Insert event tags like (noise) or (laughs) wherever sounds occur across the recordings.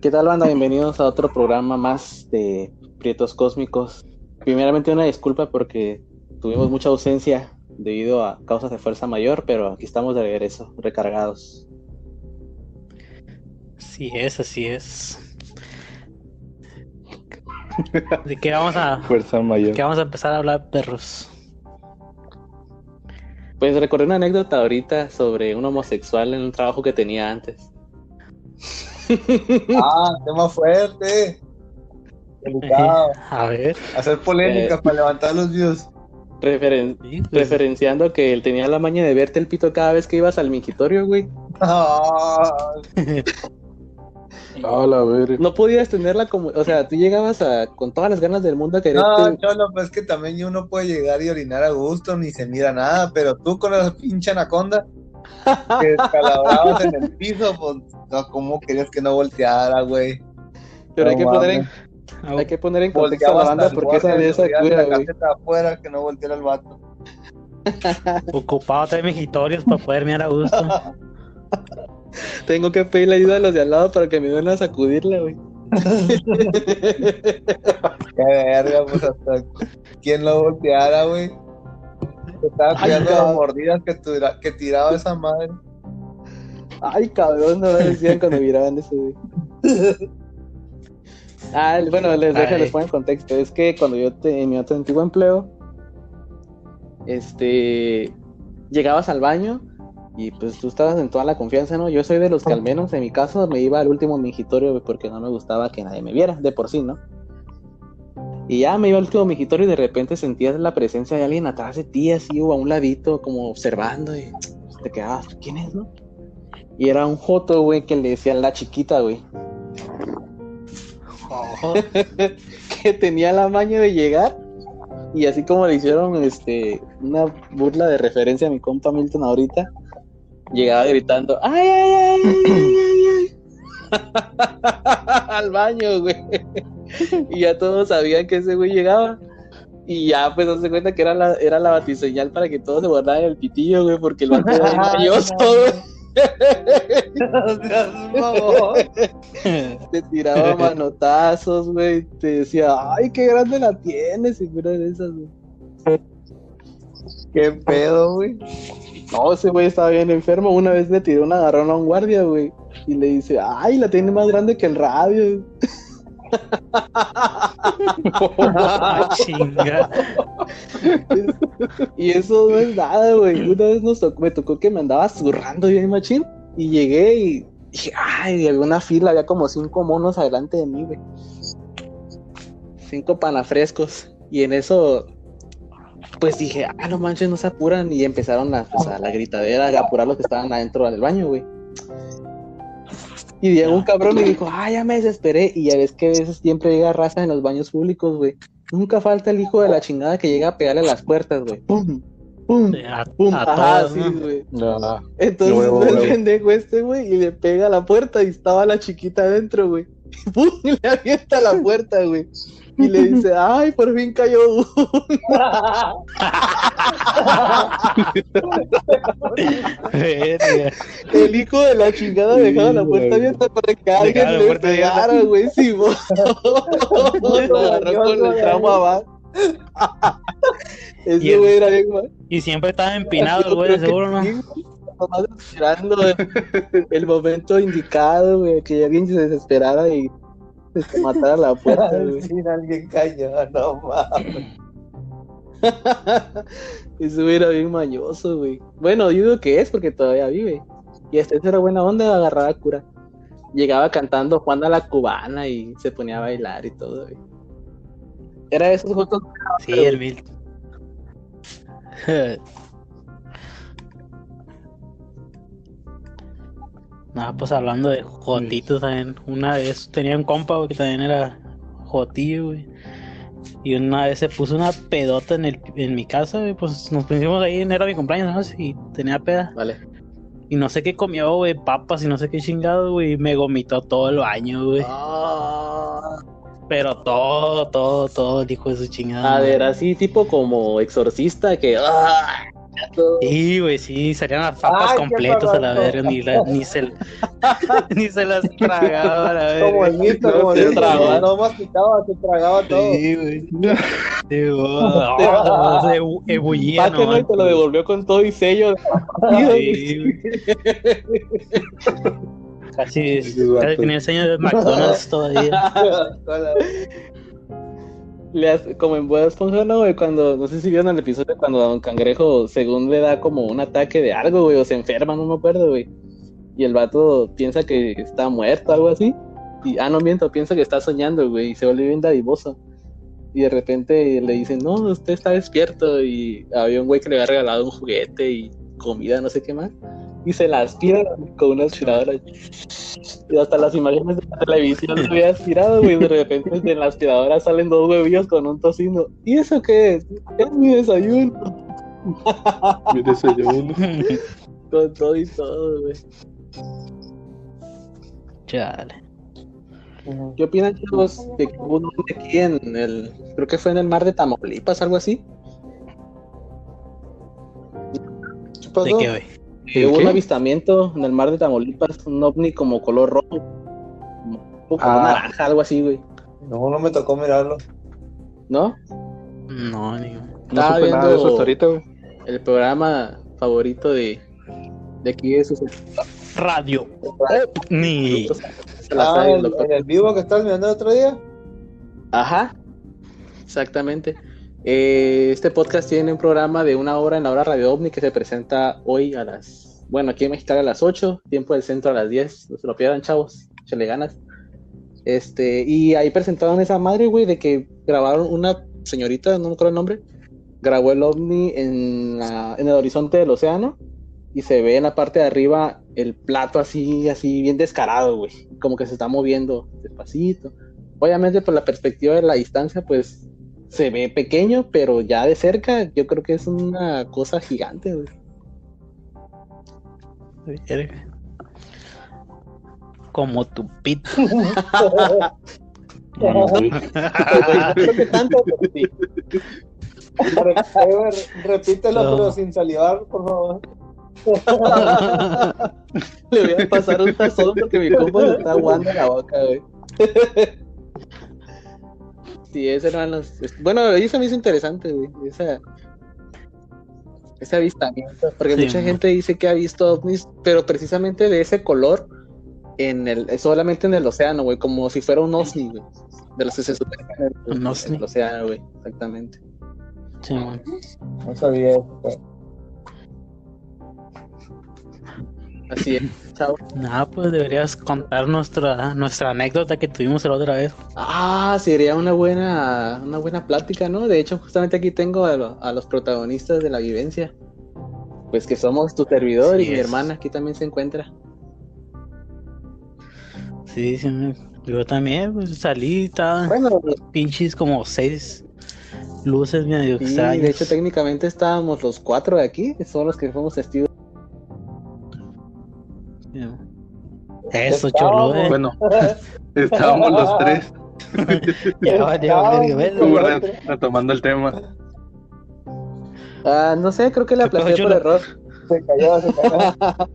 ¿Qué tal, banda? Bienvenidos a otro programa más de Prietos Cósmicos. Primeramente, una disculpa porque tuvimos mucha ausencia debido a causas de fuerza mayor, pero aquí estamos de regreso, recargados. Así es, así es. ¿De qué vamos a, Fuerza mayor. qué vamos a empezar a hablar, perros? Pues recordé una anécdota ahorita sobre un homosexual en un trabajo que tenía antes. Ah, tema fuerte. Delicado. (laughs) A ver. Hacer polémica Eh. para levantar los views. Referen- sí, pues, referenciando que él tenía la maña de verte el pito cada vez que ibas al mingitorio, güey. Ah, (laughs) A la verga. No podías tenerla como, o sea, tú llegabas a, con todas las ganas del mundo a quererte. no, cholo, pues es que también uno puede llegar y orinar a gusto, ni se mira nada, pero tú con esa pinche anaconda que descalabrabas en el (laughs) piso, pues, no, ¿cómo querías que no volteara, güey? pero hay que no poner en, hay que poner en contexto a la banda porque esa de esa cura, la güey. caseta afuera, que no volteara el vato. (laughs) ocupado tres mijitorios para poder mirar a gusto. (laughs) Tengo que pedirle ayuda a los de al lado para que me den a sacudirla, güey. Qué verga, pues hasta quién lo volteara, güey. Se Estaba cuidando las mordidas que, tira- que tiraba esa madre. Ay, cabrón, no me decían cuando miraban eso, güey. Ah, bueno, les dejo, les pongo en contexto. Es que cuando yo te, en mi otro antiguo empleo, este, llegabas al baño y pues tú estabas en toda la confianza, ¿no? Yo soy de los que al menos en mi caso me iba al último mingitorio porque no me gustaba que nadie me viera, de por sí, ¿no? Y ya me iba al último mingitorio y de repente sentías la presencia de alguien atrás de ti, así o a un ladito, como observando y te quedabas, ¿quién es, no? Y era un joto, güey, que le decían la chiquita, güey. Ojo. (laughs) que tenía la maña de llegar y así como le hicieron este una burla de referencia a mi compa Milton ahorita llegaba gritando ay ay ay, ay, ay, ay". (laughs) (laughs) al baño güey (laughs) y ya todos sabían que ese güey llegaba y ya pues se cuenta que era la era la batiseñal para que todos se guardaran el pitillo güey porque el vato era (laughs) mamón. (laughs) te tiraba manotazos, güey, te decía, ay, qué grande la tienes, y fuera de esas, güey. Qué pedo, güey. No, ese güey estaba bien enfermo, una vez le tiró un agarrón a un guardia, güey, y le dice, ay, la tiene más grande que el radio. Ah, (laughs) chinga. y eso no es nada, güey, una vez nos tocó, me tocó que me andaba zurrando bien machín, y llegué y dije, ay, había una fila, había como cinco monos adelante de mí, güey. Cinco panafrescos, y en eso pues dije, ah, no manches, no se apuran. Y empezaron a, pues, a la gritadera, a apurar los que estaban adentro del baño, güey. Y llegó un cabrón y dijo, ah, ya me desesperé. Y ya ves que a veces siempre llega raza en los baños públicos, güey. Nunca falta el hijo de la chingada que llega a pegarle a las puertas, güey. ¡Pum! ¡Pum! A, ¡Pum! a Ajá, todos, sí, ¿no? güey. No, Entonces Huevo, el pendejo este, güey, y le pega a la puerta y estaba la chiquita adentro, güey. (laughs) ¡Pum! Y le avienta la puerta, güey. Y le dice, (laughs) ay, por fin cayó uno. El hijo de la chingada dejaba la puerta güey. abierta para que alguien le pegara, güey. Sí, vos. (laughs) Lo agarró con el tramo abajo. (laughs) Y Ese güey era bien mal. Y siempre estaba empinado güey, seguro, ¿no? Nomás esperando el, el momento indicado, güey, que alguien se desesperara y se matara la puerta, (laughs) güey. Sin alguien cayó, no mames. (laughs) Güey era bien mañoso, güey. Bueno, yo digo que es porque todavía vive. Y este era buena onda, agarraba cura. Llegaba cantando Juan a la cubana y se ponía a bailar y todo, güey. Era de esos juegos. Sí, el Milton. (laughs) No, pues hablando de jotitos también. Una vez tenía un compa, güey, que también era jotillo, güey. Y una vez se puso una pedota en, el, en mi casa, güey. Pues nos pusimos ahí, era mi cumpleaños, ¿no? Y tenía peda. Vale. Y no sé qué comió, güey, papas y no sé qué chingado, güey. y Me vomitó todo el baño, güey. Ah, Pero todo, todo, todo el hijo de su chingada. a ver, así tipo como exorcista que. ah, Sí, güey, sí, salían las papas completas a la verga, ni, la- ni, se, (laughs) ni se las tragaba a la Como el verga. mito, No, como se el mito, tragaba. no masticaba, se tragaba todo. Sí, güey. Se ebu- ebullía, no, te lo devolvió con todo y sello. Sí, güey. Casi, casi tenía el sello de McDonald's todavía. (laughs) Le hace- como en Boda Esponja, ¿no, güey? Cuando, no sé si vieron el episodio cuando a Don Cangrejo, según le da como un ataque de algo, güey, o se enferma, no me acuerdo, güey. Y el vato piensa que está muerto, algo así. Y, ah, no miento, piensa que está soñando, güey, y se vuelve bien dadivoso. Y de repente le dicen, no, usted está despierto. Y había un güey que le había regalado un juguete y comida, no sé qué más. Y se la aspira con una aspiradora. Y hasta las imágenes de la televisión se había aspirado, güey. De repente de la aspiradora salen dos huevillos con un tocino. ¿Y eso qué es? Es mi desayuno. (laughs) Mi desayuno. Con todo y todo, güey. Chale. ¿Qué opinan, chicos, de que hubo un hombre aquí en el. Creo que fue en el mar de Tamaulipas, algo así? ¿Qué pasó? ¿De qué, güey? Que hubo ¿Qué? un avistamiento en el mar de Tamaulipas, un ovni como color rojo. Como, Ah. naranja, algo así, güey. No, no me tocó mirarlo. ¿No? No, ni. No Estaba supe nada de eso viendo- hasta ahorita, güey. El programa favorito de, de aquí de sus Radio. Ni. se la Ah, el el vivo que estabas mirando el otro día. Ajá, exactamente. Eh, este podcast tiene un programa de una hora en la hora Radio OVNI que se presenta hoy a las, bueno, aquí en a las 8, tiempo del centro a las 10. No se lo pierdan, chavos, le ganas. Este, y ahí presentaron esa madre, güey, de que grabaron una señorita, no me acuerdo el nombre, grabó el ovni en, la- en el horizonte del océano y se ve en la parte de arriba el plato así, así bien descarado, güey, como que se está moviendo despacito. Obviamente por la perspectiva de la distancia, pues se ve pequeño, pero ya de cerca yo creo que es una cosa gigante, güey. Como tu pito. (laughs) No, (laughs) creo que tanto, pero sí. Re- Repítelo, No. pero sin salivar, por favor. (laughs) Le voy a pasar un tazón porque mi compa le está aguando la boca, güey. Sí, ese eran los... es- Bueno, eso me hizo interesante, güey. Esa... Ese avistamiento. Porque Sí, mucha gente dice que ha visto ovnis, pero precisamente de ese color en el... solamente en el océano, güey. Como si fuera un ovni, güey. De los que se supone que en el, Un ovni. en el océano, güey. Exactamente. Sí, man. No sabía eso. Así es. Chao. Nada, pues deberías contar nuestra, nuestra anécdota que tuvimos la otra vez. Ah, sería una buena, una buena plática, ¿no? De hecho, justamente aquí tengo a, lo- a los protagonistas de la vivencia. Pues que somos tu servidor y mi hermana aquí también se encuentra. Sí, sí, yo también pues, salí, estaba Bueno, pinches como seis luces medio sí, extrañas. de hecho técnicamente estábamos los cuatro de aquí, son los que fuimos testigos. Eso, cholo, eh. Bueno, (laughs) estábamos los tres (laughs) retomando el tema. Ah, no sé, creo que le ¿Qué pasó, aplasté por error. Se cayó, se cayó. (laughs)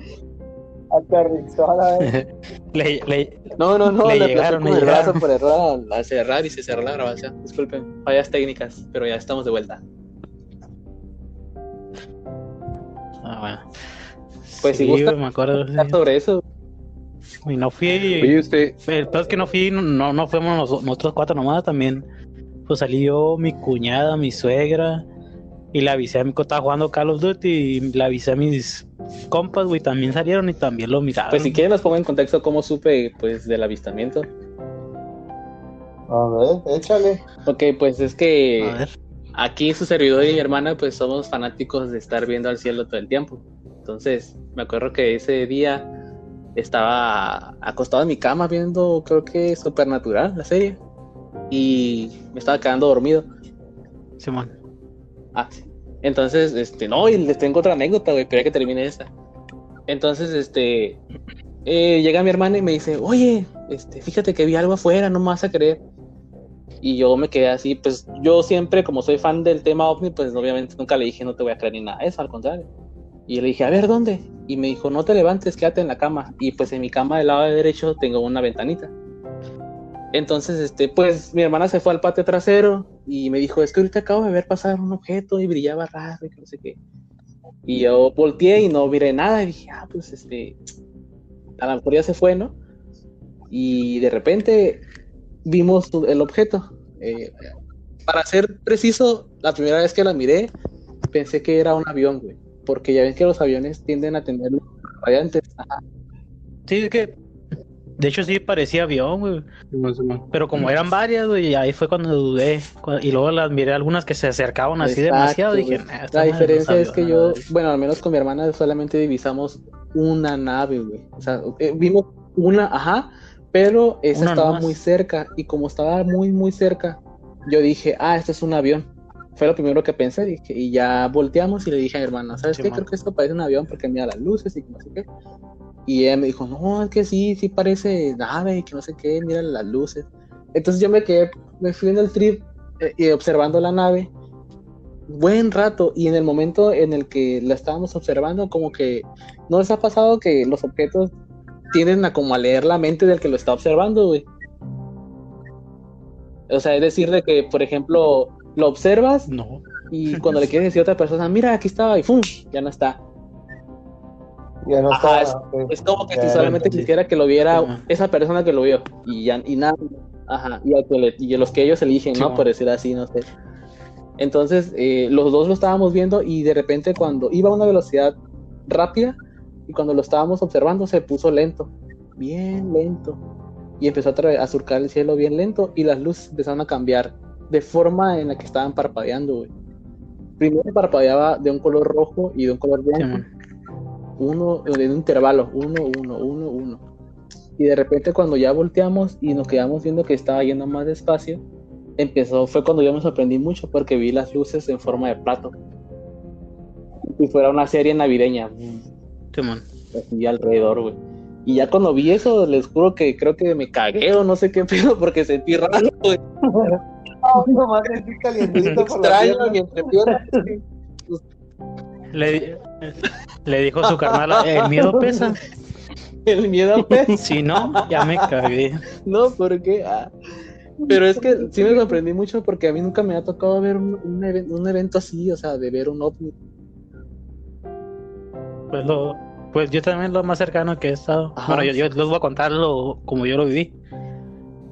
Aterrizó a la vez. Le, le, No, no, no, Le le, llegaron, con el brazo llegaron. por error al, cerrar y se cerró la grabación. Disculpen, fallas técnicas, pero ya estamos de vuelta. ah, bueno. Pues, si sí, gusta- güey, me acuerdo. sí. Sobre eso, Y no fui. Oye, usted, El peor es que no fui, no, no, fuimos nos- nosotros cuatro nomás también. Pues salí yo, mi cuñada, mi suegra. Y le avisé a mi estaba jugando Call of Duty y le avisé a mis compas, güey, también salieron y también lo miraron. pues si quieren nos pongo en contexto cómo supe pues del avistamiento. A ver, échale. Ok, pues es que A ver. aquí su servidor y mi hermana pues somos fanáticos de estar viendo al cielo todo el tiempo. Entonces, me acuerdo que ese día estaba acostado en mi cama viendo, creo que Supernatural, la serie. Y me estaba quedando dormido. Simón. Ah, sí. Entonces, este, no, y les tengo otra anécdota, güey, pero que termine esta. Entonces, este, eh, llega mi hermana y me dice, oye, este, fíjate que vi algo afuera, no me vas a creer. Y yo me quedé así, pues yo siempre, como soy fan del tema ovni, pues obviamente nunca le dije no te voy a creer ni nada, eso al contrario. Y le dije, a ver, ¿dónde? Y me dijo, no te levantes, quédate en la cama. Y pues en mi cama del lado derecho tengo una ventanita. Entonces, este, pues mi hermana se fue al patio trasero y me dijo, es que ahorita acabo de ver pasar un objeto y brillaba raro y no sé qué. Y yo volteé y no miré nada y dije, ah, pues este, a lo mejor ya se fue, ¿no? Y de repente vimos el objeto. Eh, para ser preciso, la primera vez que la miré, pensé que era un avión, güey. Porque ya ven que los aviones tienden a tener radiantes. Ajá. Sí, es que. De hecho, sí parecía avión, güey. Pero como eran varias, güey, ahí fue cuando dudé. Y luego las miré algunas que se acercaban así Exacto, demasiado. Dije, güey. "Nah, esta La no diferencia es que yo, verdad". bueno, al menos con mi hermana solamente divisamos una nave, güey. O sea, eh, vimos una, ajá, pero esa Una estaba nomás. muy cerca y como estaba muy, muy cerca, yo dije, ah, esto es un avión. Fue lo primero que pensé, dije, y ya volteamos y le dije a mi hermana, ¿sabes qué? Simón. Creo que esto parece un avión porque mira las luces y no sé qué. Y ella me dijo, no, es que sí, sí parece nave y que no sé qué, mira las luces. Entonces yo me quedé, me fui en el trip eh, y observando la nave buen rato y en el momento en el que la estábamos observando como que no les ha pasado que los objetos tienden a como a leer la mente del que lo está observando, güey. O sea, es decir de que, por ejemplo, lo observas No. y cuando le quieres decir a otra persona, mira, aquí estaba y ¡fum! ya no está. Ya no Ajá, está. ok. Es como que Ya, si solamente entendí. quisiera que lo viera esa persona que lo vio y ya y nada. Ajá, y a, que le- y a los que ellos eligen, Sí, ¿no? Por decir así, no sé. Entonces, eh, los dos lo estábamos viendo y de repente cuando iba a una velocidad rápida y cuando lo estábamos observando se puso lento, bien lento. Y empezó a, a surcar el cielo bien lento y las luces empezaron a cambiar de forma en la que estaban parpadeando, güey. Primero parpadeaba de un color rojo y de un color blanco uno en un intervalo, uno, uno, uno, uno. Y de repente cuando ya volteamos y nos quedamos viendo que estaba yendo más despacio, empezó, fue cuando yo me sorprendí mucho porque vi las luces en forma de plato. Y fuera una serie navideña, Sí, man. así alrededor, güey. Y ya cuando vi eso, les juro que creo que me cagué o no sé qué pedo porque sentí raro, güey. Nomás sentí calientito por la extraño mi entrepierna. (laughs) Le, le dijo su carnal, el miedo pesa. (laughs) El miedo, güey. Si no, ya me cagué. (laughs) No, porque. ah, Pero es que sí me sorprendí mucho porque a mí nunca me ha tocado ver un, un un evento así, o sea, de ver un ovni. Pues lo, pues yo también lo más cercano que he estado. Ajá. Bueno, yo, yo les voy a contar lo, como yo lo viví.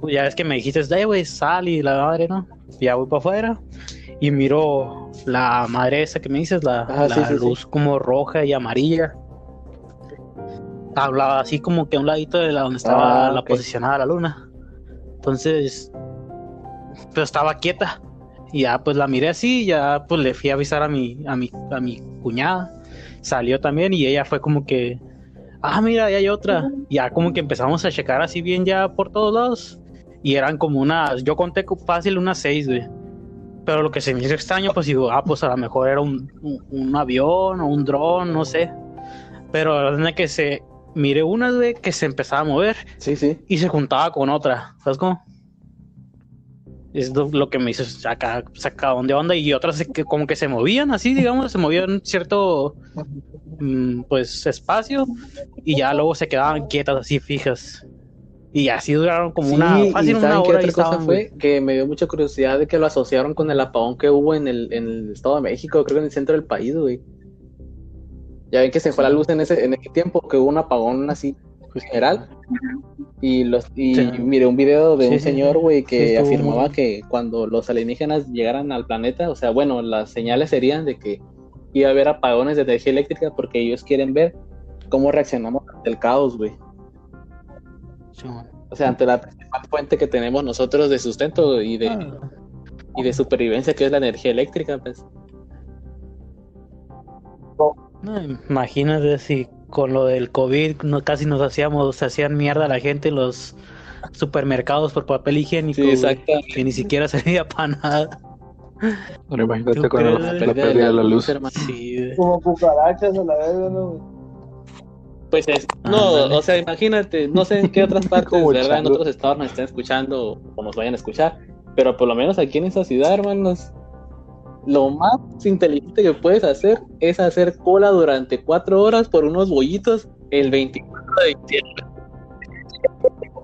Ya es que me dijiste, "Ay, güey, sal y la madre, ¿no? Ya voy para afuera y miro la madre esa que me dices, la, Ajá, la sí, sí, sí. luz como roja y amarilla. Hablaba así como que a un ladito de la donde estaba Ah, la posicionada la luna. Entonces, pues estaba quieta. Y ya pues la miré así, ya pues le fui a avisar a mi, a mi, a mi cuñada. Salió también y ella fue como que, ah, mira, ahí hay otra. Ya como que empezamos a checar así bien ya por todos lados. Y eran como unas, yo conté co- fácil unas seis, güey. Pero lo que se me hizo extraño, pues digo, ah, pues a lo mejor era un, un, un avión o un dron, no sé. Pero la verdad es que se, miré una, güey, que se empezaba a mover Sí, sí. y se juntaba con otra, ¿sabes cómo? Es lo, que me hizo sacar, sacadón de onda y otras que como que se movían así, digamos, se movían cierto mm, pues espacio y ya luego se quedaban quietas así fijas. Y así duraron como Sí, una y fácil ¿saben una hora y otra cosa estaban, fue? Que me dio mucha curiosidad de que lo asociaron con el apagón que hubo en el, en el Estado de México, creo que en el centro del país, güey. Ya ven que se fue la luz en ese, en ese tiempo, que hubo un apagón así general. Y los y Sí. miré un video de Sí, un señor, güey, que afirmaba que cuando los alienígenas llegaran al planeta, o sea, bueno, las señales serían de que iba a haber apagones de energía eléctrica porque ellos quieren ver cómo reaccionamos ante el caos, güey. Sí. O sea, ante la principal fuente que tenemos nosotros de sustento y de, Ah. y de supervivencia, que es la energía eléctrica, pues. No, imagínate si con lo del COVID no, casi nos hacíamos, se hacían mierda a la gente en los supermercados por papel higiénico, Sí, güey, que ni siquiera servía para nada. Ahora imagínate ¿Tú con la, la pérdida de la luz. Sí. Como cucarachas a la vez, ¿no? Pues es, Ah, no, o sea, imagínate, no sé en qué (laughs) otras partes, ¿verdad? En otros estados nos están escuchando o nos vayan a escuchar, Pero por lo menos aquí en esa ciudad, hermanos, lo más inteligente que puedes hacer es hacer cola durante cuatro horas por unos bollitos el 24 de diciembre.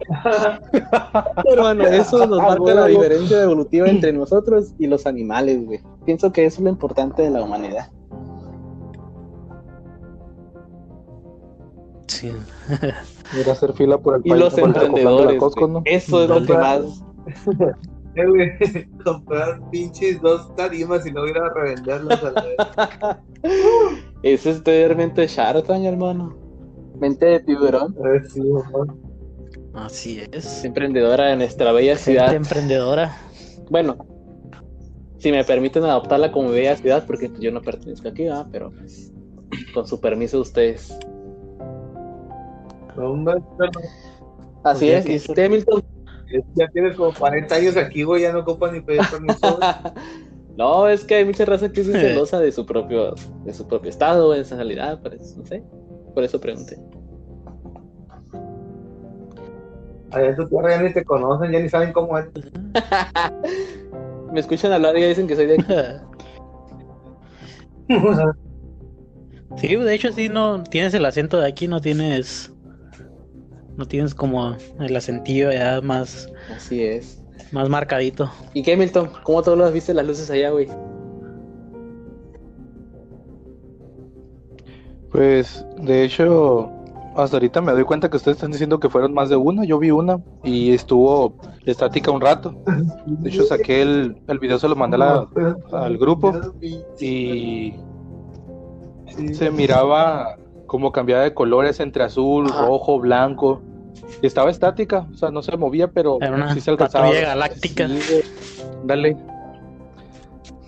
(laughs) Hermano, eso nos marca la diferencia evolutiva entre nosotros y los animales, güey. Pienso que eso es lo importante de la humanidad. Sí. Ir a hacer fila por el Y los emprendedores, la Costco. ¿no? eso es lo que más... (laughs) Eh, güey, (laughs) comprar pinches dos tarimas y luego ir a revenderlas a la vez. (laughs) Eso es tener mente Shark Tank, hermano. Mente de tiburón. Eh, sí. Así es. Emprendedora de nuestra bella Gente ciudad. emprendedora. Bueno, si me permiten adoptarla como bella ciudad, porque yo no pertenezco aquí, ¿verdad? pero pues, con su permiso de ustedes. No, Así Ok, es. ok. ¿Y usted, Milton? Ya tienes como 40 años aquí, güey, ya no ocupas ni pedir permiso. (laughs) no, es que hay mucha raza que es celosa de su propio, de su propio estado, de esa realidad, por eso, no sé. Por eso pregunté. Allá en tu tierra ya ni te conocen, ya ni saben cómo es. (laughs) Me escuchan hablar y ya dicen que soy de aquí. (laughs) Sí, de hecho sí, no tienes el acento de aquí, no tienes, no tienes como el acentillo ya más, Así es. más marcadito. ¿Y qué, Milton? ¿Cómo todos los viste las luces allá, güey? Pues, de hecho, hasta ahorita me doy cuenta que ustedes están diciendo que fueron más de una. Yo vi una y estuvo estática un rato. De hecho, saqué el, el video, se lo mandé a la- al grupo y se miraba como cambiaba de colores entre azul, rojo, blanco. Y estaba estática, o sea, no se movía, pero Era una sí se alcanzaba. galáctica. Sí. Dale.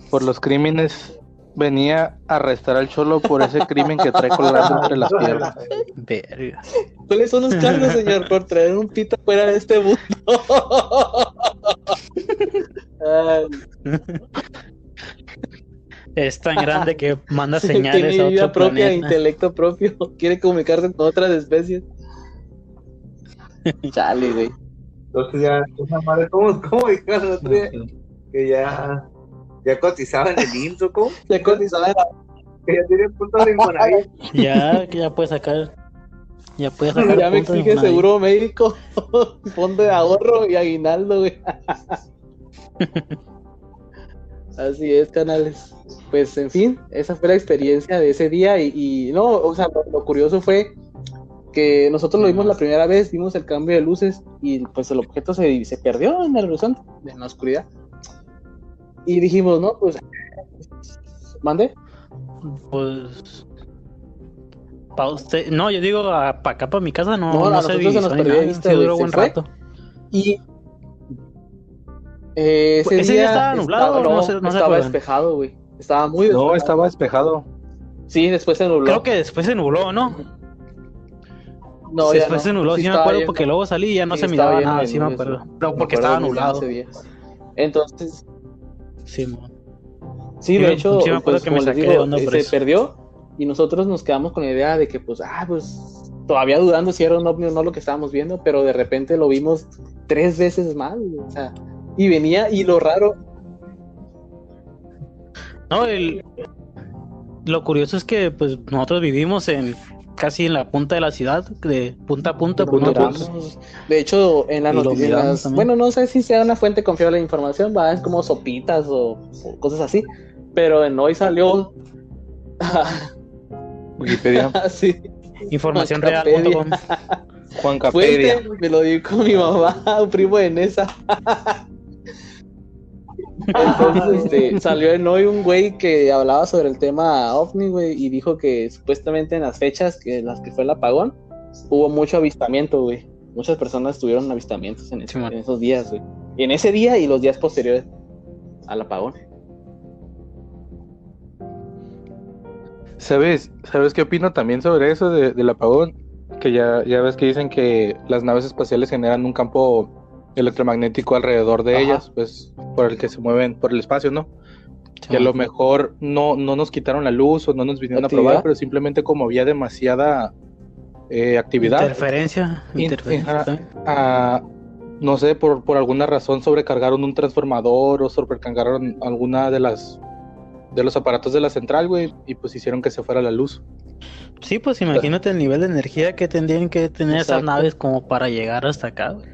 Por los crímenes venía a arrestar al cholo por ese (laughs) crimen que trae colgando entre las piernas. Verga. ¿Cuáles son los cargos, (laughs) señor, por traer un pito fuera de este mundo? (laughs) Es tan grande que manda tiene señales a vida otro propia, planeta. intelecto propio, quiere comunicarse con otras especies. (laughs) Chale, güey. Entonces ya, esa madre, ¿cómo, cómo dijeron el otro día? Que ya, ya cotizaba en el intro, ¿cómo? (laughs) Ya cotizaba en la- Que ya tiene puntos de Infonavit. (laughs) Ya, ya puedes sacar. Ya puedes sacar. Ya me exige seguro médico, fondo de ahorro y aguinaldo, güey. Así es, canales. Pues, en fin, esa fue la experiencia de ese día y, y no, o sea, lo, lo curioso fue que nosotros lo vimos la primera vez, vimos el cambio de luces y pues el objeto se, se perdió en el horizonte, en la oscuridad. Y dijimos, no, pues, mande. Pues. Pa usted. No, yo digo para acá, para mi casa, no, No, no, se nosotros se nos perdió vista, güey, duró se buen fue. rato. Y eh, ese, Ese día estaba nublado, estaba, no se- no se estaba despejado, güey. Estaba muy No, despejado. estaba despejado. Sí, después se nubló. Creo que después se nubló, ¿no? No, después no. se nubló, sí, me estaba acuerdo, porque luego salí y ya no Sí, se miraba nada, sí me acuerdo. Pero Me porque estaba nublado. Entonces, Sí, mon. sí, Sí, de me- hecho, sí me acuerdo pues, que me saqué digo, de onda eh, por se eso. perdió y nosotros nos quedamos con la idea de que, pues, ah, pues, todavía dudando si era un ovni o no lo que estábamos viendo, pero de repente lo vimos tres veces más, o sea, y venía, y lo raro, No, el... lo curioso es que pues nosotros vivimos en casi en la punta de la ciudad, de punta a punta, miramos. pues, De hecho, en en las- también. bueno, no sé si sea una fuente confiable de información, va, es como sopitas o, o cosas así, pero en hoy salió (laughs) Wikipedia. (laughs) así, información real.com. Juan Capedia. fuente, me lo dijo mi mamá, un primo de Nesa. Entonces, este, salió en hoy un güey que hablaba sobre el tema ovni, güey, y dijo que supuestamente en las fechas que en las que fue el apagón hubo mucho avistamiento, güey. Muchas personas tuvieron avistamientos en, ese- esos días, güey. Y en ese día y los días posteriores al apagón. ¿Sabes? ¿Sabes qué opino también sobre eso de- del apagón? Que ya, ya ves que dicen que las naves espaciales generan un campo electromagnético alrededor de Ajá. ellas, pues por el que se mueven por el espacio, ¿no? que a lo mejor no, no nos quitaron la luz o no nos vinieron a probar, pero simplemente como había demasiada eh, actividad, Interferencia, In- interferencia no sé, por, por alguna razón sobrecargaron un transformador o sobrecargaron alguna de las de los aparatos de la central, güey, y pues hicieron que se fuera la luz. Sí, pues imagínate el nivel de energía que tendrían que tener esas naves como para llegar hasta acá, güey.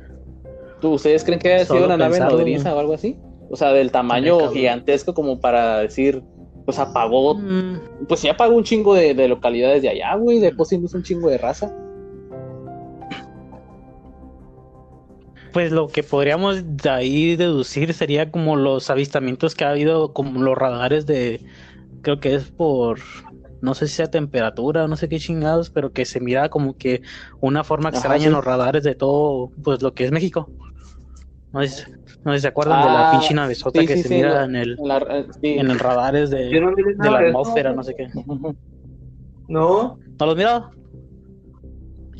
¿Tú- ¿Ustedes creen que haya sido una nave nodriza o algo así? O sea, del tamaño gigantesco como para decir, pues apagó, Mm, pues sí apagó un chingo de, de localidades de allá, güey, dejó sin luz un chingo de raza. Pues lo que podríamos de ahí deducir sería como los avistamientos que ha habido, como los radares de, creo que es por, no sé si sea temperatura o no sé qué chingados, pero que se mira como que una forma Ajá, extraña sí. en los radares de todo, pues lo que es México. No sé, si- no sé si se acuerdan de la Ah, pinche navezota sí, que sí, se mira la- en el, la- eh, en el radares de, no de la de atmósfera, no sé qué. (laughs) No, ¿No los has mirado?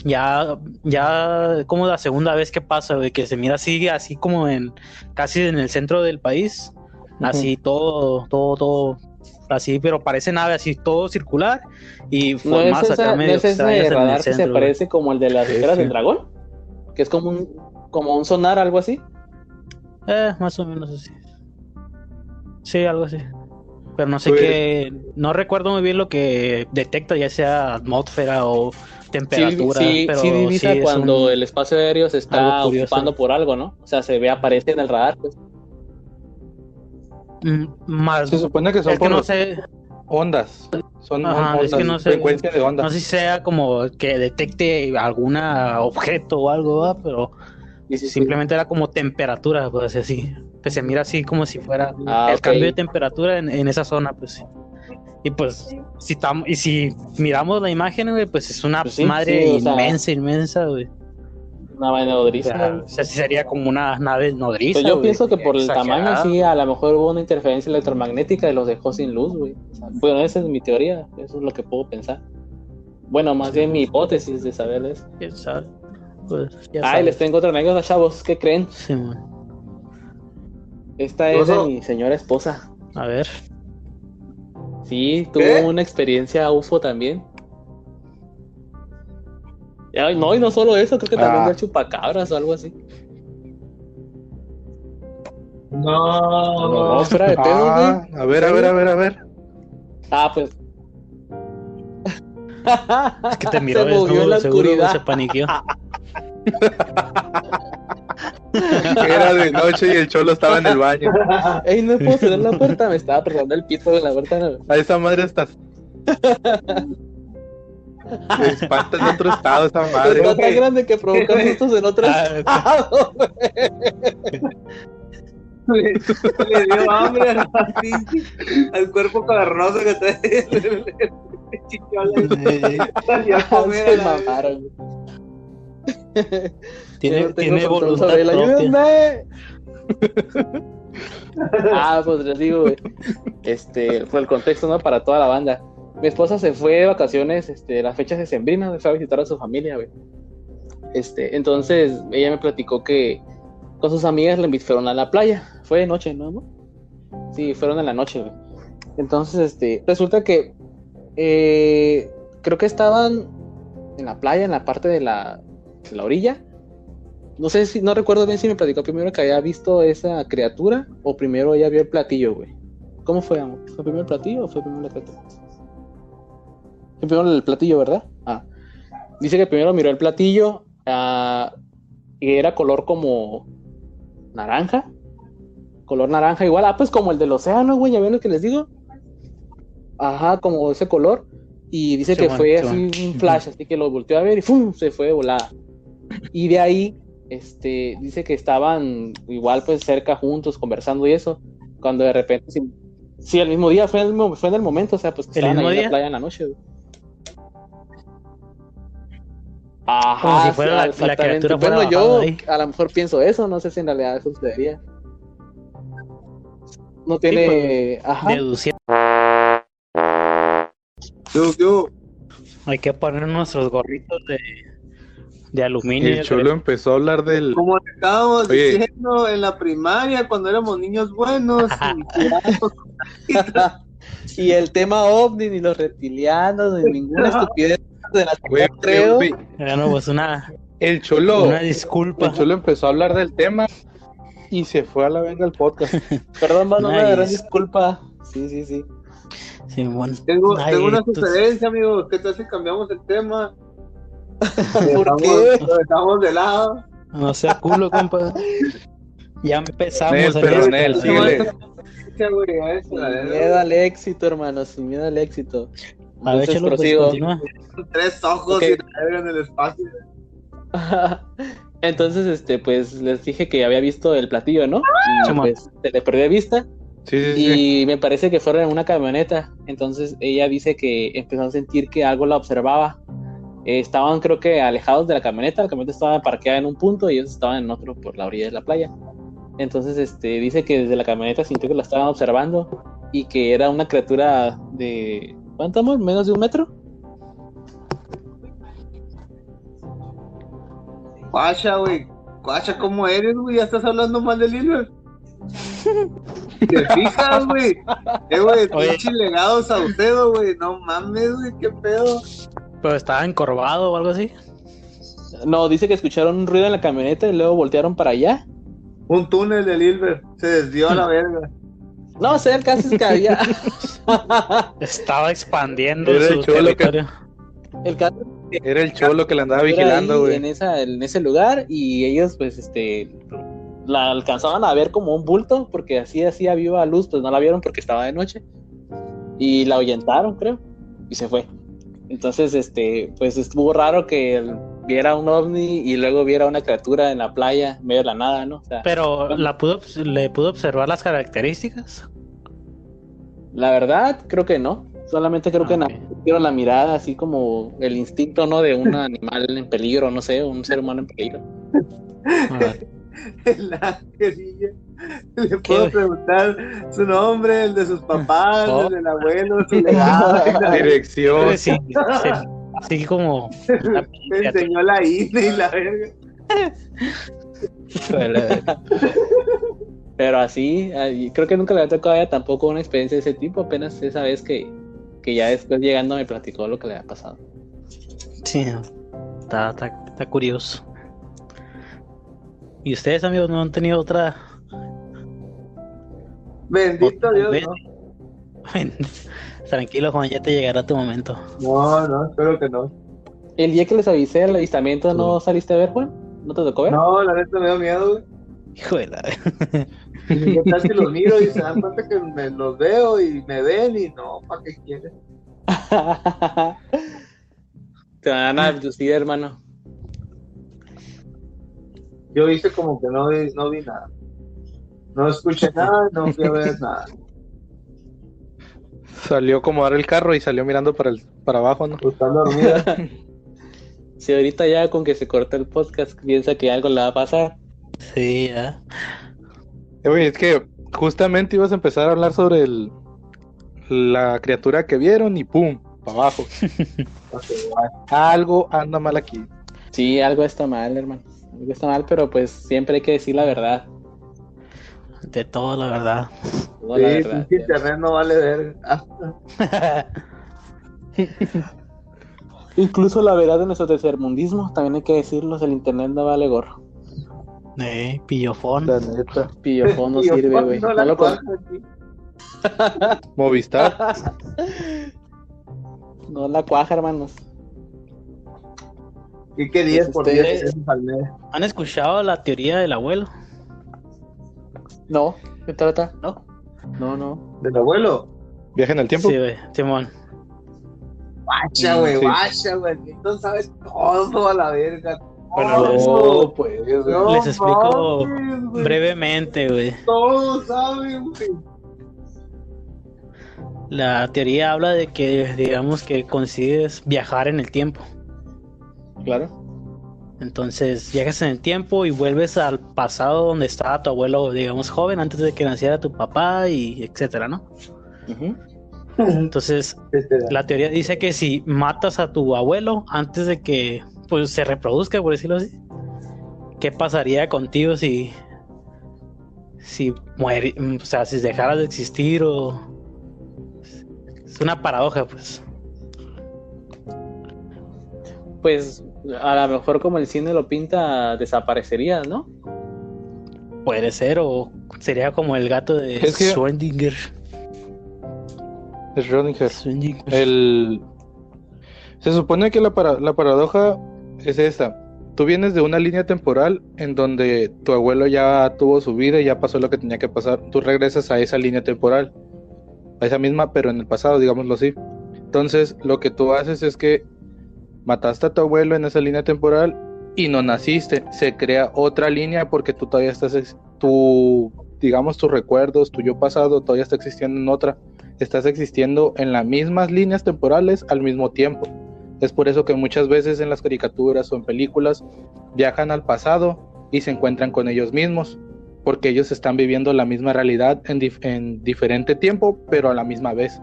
Ya, ya como la segunda vez que pasa, güey, que se mira así, así como en, casi en el centro del país, así todo, todo, todo, así, pero parece nave así, todo circular y ¿No es, formas esa, acá ¿no medio es ese radar que se parece como el de las esferas sí. del dragón? Que es como un, como un sonar, algo así. Eh, más o menos así. Sí, algo así. Pero no sé Pues- qué, no recuerdo muy bien lo que detecta, ya sea atmósfera o temperatura, sí, pero sí divisa cuando un- el espacio aéreo se está ocupando por algo, ¿no? O sea, se ve, aparece en el radar. Pues. Más, Se supone que son es que por no sé, ondas. Son Ajá, ondas, es que no sé. frecuencia de ondas. No sé si sea como que detecte algún objeto o algo, ¿va? pero Y sí, sí. simplemente era como temperatura, pues así. Que se mira así como si fuera Ah, el cambio de temperatura en, en esa zona, pues. Y pues, si tam- y si miramos la imagen, güey, pues es una Pues sí, madre sí, o sea, inmensa, inmensa, güey. Una vaina O nodriza. sea, o sea, sí sería como una nave nodriza. Pues yo güey. pienso que por el Exagerado. tamaño, sí, a lo mejor hubo una interferencia electromagnética y los dejó sin luz, güey. O sea, bueno, esa es mi teoría, eso es lo que puedo pensar. Bueno, más bien mi hipótesis de saber eso. Pues, ya Ay, sabes. les tengo otra anécdota, chavos. ¿Qué creen? Sí, man. Esta es de mi señora esposa. A ver. Sí, tuvo ¿Qué? una experiencia UFO también. Ay, no, y no solo eso, creo que también Ah. de chupacabras o algo así. no, No, fuera de pedo, Ah, güey. a ver, a ver, a ver, a ver. Ah, pues. Es que te (laughs) miró Se movió en la seguro, oscuridad. se paniqueó. (laughs) Era de noche y el cholo estaba en el baño. Ey, no puedo cerrar la puerta, me estaba apretando el pito en la puerta. A esa madre estás. Espanta en otro estado esa madre. Está tan grande que provoca (laughs) sustos en otros Ah, estados, güey. le, (laughs) le dio hambre al, al cuerpo cavernoso que está el chichola. Salió a comer a Se la vez. mamaron, güey. Tiene, no tiene voluntad sobre él, propia. ¡Ayúdenme! (laughs) ah, pues les digo, güey. Este, fue el contexto, ¿no? Para toda la banda. Mi esposa se fue de vacaciones, este, las fechas de sembrina, fue a visitar a su familia, güey. Este, entonces ella me platicó que con sus amigas le fueron a la playa. Fue de noche, ¿no? Sí, fueron en la noche, güey. Entonces, este, resulta que eh, creo que estaban en la playa, en la parte de la, la orilla. No sé si, no recuerdo bien si me platicó primero que había visto esa criatura o primero ella vio el platillo, güey. ¿Cómo fue, amor? ¿Fue primero el platillo o fue primero la criatura? Primero el platillo, ¿verdad? Ah. Dice que primero miró el platillo ah, y era color como naranja. Color naranja igual. Ah, pues como el del océano, güey. ¿Ya ven lo que les digo? Ajá, como ese color. Y dice que fue sí, así un flash, así que lo volteó a ver y ¡fum! se fue de volada. Y de ahí, este, dice que estaban igual pues cerca juntos conversando y eso, cuando de repente, sí, sí, el mismo día, fue en el, fue en el momento, o sea, pues que ¿El estaban en la playa en la noche, güey. Ajá, Como si sí, fuera la- la criatura fuera Bueno, yo ahí. a lo mejor pienso eso, no sé si en realidad eso sucedería. No tiene, ajá, Deduciendo. Yo, yo, Hay que poner nuestros gorritos de, de aluminio. El cholo empezó a hablar del. como estábamos Oye. diciendo en la primaria cuando éramos niños buenos (laughs) (laughs) y el tema ovni, ni los reptilianos, ni ninguna (laughs) estupidez de yo creo. güey, Bueno, pues una, El cholo, Una disculpa. el cholo empezó a hablar del tema y se fue a la venga el podcast. (laughs) Perdón, mano, una Nice. gran disculpa. Sí, sí, sí. Sí, bueno. Tengo, una entonces- sugerencia, amigos. ¿Qué tal si cambiamos el tema? (laughs) ¿Por Lo qué? Lo dejamos de lado. No sea culo, compa. Ya empezamos. Nel, a pero Nel, síguele. Sin miedo al éxito, hermano, sin miedo al éxito. A ver, Entonces, chalo, pues, continúa. Tres ojos Ok. y en el espacio. (laughs) Entonces, este, pues les dije que había visto el platillo, ¿no? Y pues se le perdió de vista. Sí, sí, sí. Y me parece que fueron en una camioneta. Entonces ella dice que empezó a sentir que algo la observaba. Eh, estaban, creo que, alejados de la camioneta. La camioneta estaba parqueada en un punto y ellos estaban en otro por la orilla de la playa. Entonces, este, dice que desde la camioneta sintió que la estaban observando y que era una criatura de. ¿Cuánto, amor? ¿Menos de un metro? Guacha, güey. Guacha, ¿cómo eres, güey? Ya estás hablando mal del Silver. (laughs) ¿Te fijas, güey? Eh, güey, pinche legado Saucedo, güey. No mames, güey, qué pedo. Pero estaba encorvado o algo así. No, dice que escucharon un ruido en la camioneta y luego voltearon para allá. Un túnel del Ilver. Se desvió a la (laughs) verga. No sé, el caso es que había. Estaba expandiendo Era su el cholo que- territorio. el caso Era el cholo que la andaba vigilando, güey. en esa en ese lugar y ellos pues este la alcanzaban a ver como un bulto porque así hacía viva luz pues no la vieron porque estaba de noche y la ahuyentaron creo y se fue entonces este pues estuvo raro que él viera un ovni y luego viera una criatura en la playa en medio de la nada no o sea Pero la pudo, le pudo observar las características. la verdad creo que no solamente creo que Ah, nada ok. más vieron la mirada así como el instinto no de un (laughs) animal en peligro no sé un ser humano en peligro Ah. (laughs) Le puedo preguntar su nombre, el de sus papás, Oh. el del abuelo, su (laughs) legado. Dirección. Sí, sí, así como Me (laughs) enseñó la INE y la verga. Pero así, creo que nunca le había tocado a ella tampoco una experiencia de ese tipo, apenas esa vez que, que ya después llegando me platicó lo que le había pasado. Sí, está, está, está curioso. ¿Y ustedes, amigos, no han tenido otra? Bendito otra Dios, vez? no. (laughs) Tranquilo, Juan, ya te llegará tu momento. No, no, espero que no. El día que les avisé el avistamiento, ¿no saliste a ver, Juan? ¿No te tocó ver? No, la neta me da miedo, güey. Hijo de la... ¿Qué tal si los miro y se (laughs) dan cuenta que me los veo y me ven y no, ¿para qué quieres? (laughs) Te van a abducir, hermano. Yo hice como que no vi, no vi nada. No escuché nada, no fui a ver nada. Salió a acomodar el carro y salió mirando para, el, para abajo, ¿no? Pues están dormidas. (laughs) Si ahorita ya con que se corta el podcast piensa que algo le va a pasar. Sí, ya. Eh, es que justamente ibas a empezar a hablar sobre el, la criatura que vieron y ¡pum! Para abajo. (laughs) Algo anda mal aquí. Sí, algo está mal, hermano. Algo está mal, pero pues siempre hay que decir la verdad. De todo, la verdad. La Sí, verdad. pinche internet no vale ver. Ah, (laughs) Incluso la verdad de nuestro tercermundismo, también hay que decirlo, el internet no vale gorro. eh, pillofón. La neta. Pillofón no (laughs) sirve, güey. no No la lo con- cuadro aquí. (laughs) Movistar. no la cuaja, hermanos. ¿Y qué 10 por 10 Ustedes- pesos al mes? ¿Han escuchado la teoría del abuelo? No, ¿qué trata? No. No, no. ¿Del abuelo? Viaje en el tiempo. Sí, güey. Guacha, Mm, güey, sí. guacha, güey. Entonces sabes todo a la verga. Bueno, Todo. No, pues. No les explico mames. Brevemente, güey. Todos saben, güey. La teoría habla de que, digamos, que consigues viajar en el tiempo. Claro. Entonces viajas en el tiempo y vuelves al pasado donde estaba tu abuelo, digamos, joven, antes de que naciera tu papá y etcétera, ¿no? Entonces, la teoría dice que si matas a tu abuelo antes de que pues se reproduzca, por decirlo así, ¿qué pasaría contigo si si muere, o sea, si dejaras de existir o es una paradoja, pues. Pues A lo mejor como el cine lo pinta, desaparecería, ¿no? Puede ser, o sería como el gato de Es que- Schrödinger. Schrödinger. Schrödinger. El... Se supone que la, para- la paradoja es esta. Tú vienes de una línea temporal en donde tu abuelo ya tuvo su vida y ya pasó lo que tenía que pasar. Tú regresas a esa línea temporal, a esa misma, pero en el pasado, digámoslo así. Entonces, lo que tú haces es que mataste a tu abuelo en esa línea temporal y no naciste. Se crea otra línea porque tú todavía estás, tu, digamos, tus recuerdos, tu yo pasado todavía está existiendo en otra estás existiendo en las mismas líneas temporales al mismo tiempo. Es por eso que muchas veces en las caricaturas o en películas viajan al pasado y se encuentran con ellos mismos, porque ellos están viviendo la misma realidad en, dif- en diferente tiempo, pero a la misma vez.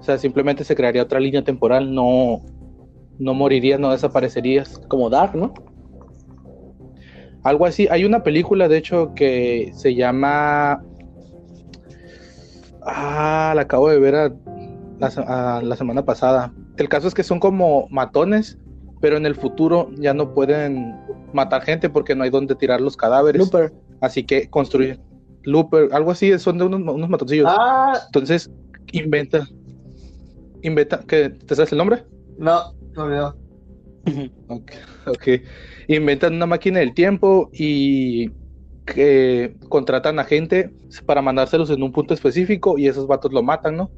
O sea, simplemente se crearía otra línea temporal, no, no morirías, no desaparecerías. Como Dark, ¿no? Algo así. Hay una película, de hecho, que se llama. Ah, la acabo de ver a- a la semana pasada. El caso es que son como matones, pero en el futuro ya no pueden matar gente porque no hay donde tirar los cadáveres. Looper. Así que construyen. Looper, algo así, son de unos, unos matoncillos. Ah, Entonces, inventa. Inventa. ¿qué, ¿Te sabes el nombre? No, no olvidó. (laughs) Ok, ok. Inventan una máquina del tiempo y que contratan a gente para mandárselos en un punto específico y esos vatos lo matan, ¿no?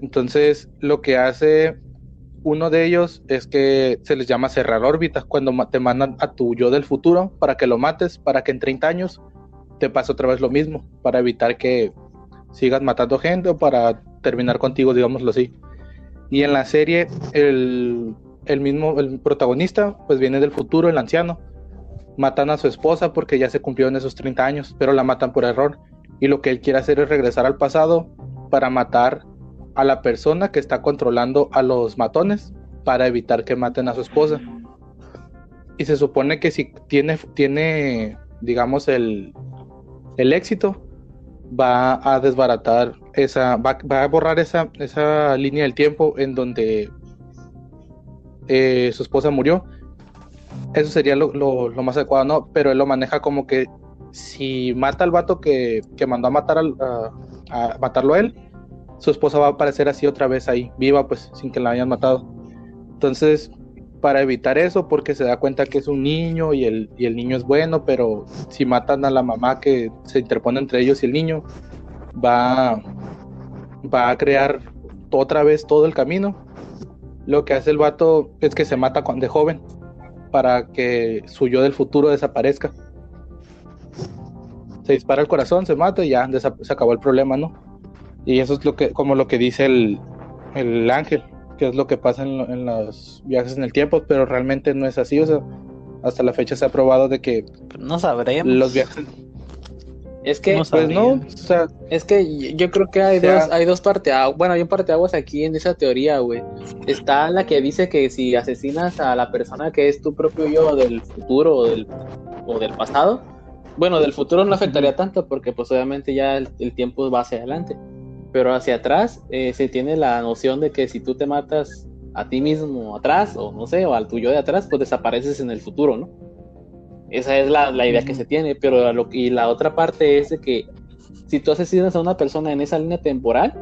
Entonces, lo que hace uno de ellos es que se les llama cerrar órbita, cuando te mandan a tu yo del futuro para que lo mates, para que en 30 años te pase otra vez lo mismo, para evitar que sigas matando gente o para terminar contigo, digámoslo así. Y en la serie, el, el mismo, el protagonista, pues viene del futuro, el anciano. Matan a su esposa porque ya se cumplió en esos 30 años, pero la matan por error. Y lo que él quiere hacer es regresar al pasado para matar a la persona que está controlando a los matones para evitar que maten a su esposa. Y se supone que si tiene, tiene digamos, el, el éxito, va a desbaratar esa, va, va a borrar esa, esa línea del tiempo en donde eh, su esposa murió. Eso sería lo, lo- más adecuado, ¿no? Pero él lo maneja como que si mata al vato que, que mandó a matar al, a matarlo a él, su esposa va a aparecer así otra vez ahí, viva, pues, sin que la hayan matado. Entonces, para evitar eso, porque se da cuenta que es un niño y el, y el niño es bueno, pero si matan a la mamá que se interpone entre ellos y el niño, va, va a crear otra vez todo el camino. Lo que hace el vato es que se mata cuando de joven para que su yo del futuro desaparezca. Se dispara el corazón, se mata y ya se acabó el problema, ¿no? Y eso es lo que, como lo que dice el, el ángel, que es lo que pasa en, en los viajes en el tiempo, pero realmente no es así, o sea, hasta la fecha se ha probado de que No sabremos. los viajes, Es que, No pues no, o sea, es que yo creo que hay O sea- dos, hay dos parteaguas, bueno, hay un parteaguas aquí en esa teoría, güey. Está la que dice que si asesinas a la persona que es tu propio yo del futuro o del, o del pasado, bueno, del futuro no afectaría tanto porque pues obviamente ya el, el tiempo va hacia adelante, pero hacia atrás eh, se tiene la noción de que si tú te matas a ti mismo atrás o no sé, o al tuyo de atrás, pues desapareces en el futuro, ¿no? Esa es la, la idea que se tiene, pero lo, y la otra parte es de que si tú asesinas a una persona en esa línea temporal,